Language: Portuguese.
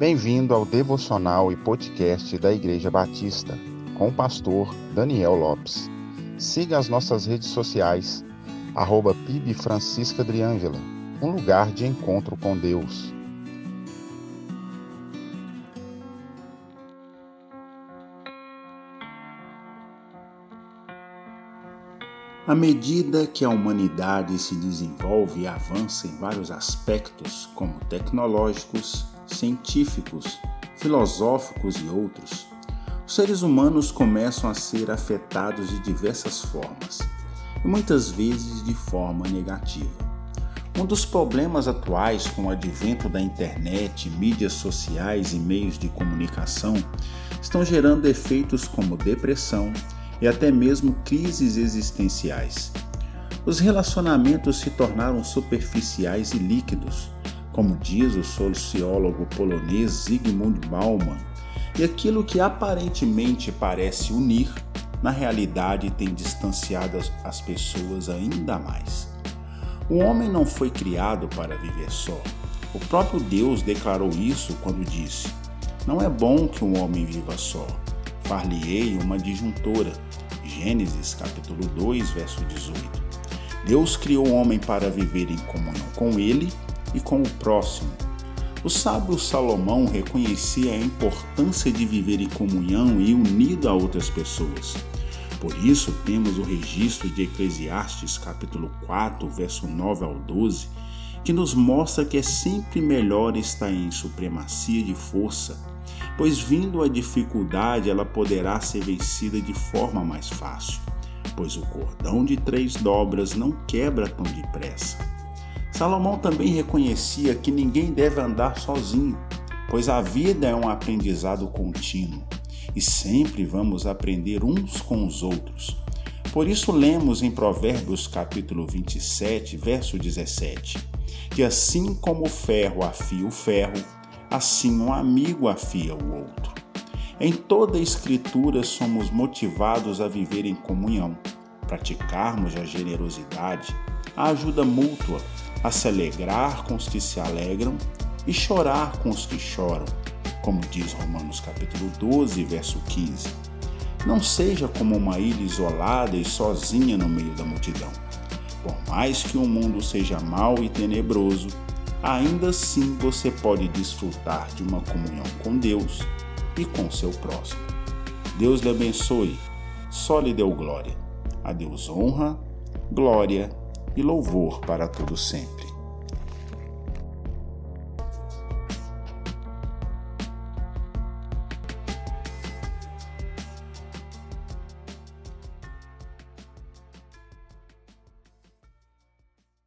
Bem-vindo ao devocional e podcast da Igreja Batista, com o pastor Daniel Lopes. Siga as nossas redes sociais, arroba PIB Francisca um lugar de encontro com Deus. À medida que a humanidade se desenvolve e avança em vários aspectos, como tecnológicos, científicos, filosóficos e outros, os seres humanos começam a ser afetados de diversas formas, e muitas vezes de forma negativa. Um dos problemas atuais com o advento da internet, mídias sociais e meios de comunicação estão gerando efeitos como depressão e até mesmo crises existenciais. Os relacionamentos se tornaram superficiais e líquidos, como diz o sociólogo polonês Zygmunt Bauman, e aquilo que aparentemente parece unir, na realidade tem distanciado as pessoas ainda mais. O homem não foi criado para viver só. O próprio Deus declarou isso quando disse: Não é bom que um homem viva só. Far-lhe-ei uma disjuntora. Gênesis capítulo 2, verso 18. Deus criou o homem para viver em comunhão com ele e com o próximo. O sábio Salomão reconhecia a importância de viver em comunhão e unido a outras pessoas. Por isso temos o registro de Eclesiastes capítulo 4, verso 9 ao 12, que nos mostra que é sempre melhor estar em supremacia de força, pois vindo a dificuldade ela poderá ser vencida de forma mais fácil, pois o cordão de três dobras não quebra tão depressa. Salomão também reconhecia que ninguém deve andar sozinho, pois a vida é um aprendizado contínuo e sempre vamos aprender uns com os outros. Por isso lemos em Provérbios capítulo 27, verso 17, que assim como o ferro afia o ferro, assim um amigo afia o outro. Em toda a Escritura somos motivados a viver em comunhão, praticarmos a generosidade, a ajuda mútua, a se alegrar com os que se alegram e chorar com os que choram, como diz Romanos capítulo 12, verso 15. Não seja como uma ilha isolada e sozinha no meio da multidão. Por mais que o mundo seja mau e tenebroso, ainda assim você pode desfrutar de uma comunhão com Deus e com seu próximo. Deus lhe abençoe, só lhe deu glória. A Deus honra, glória e louvor para todo sempre.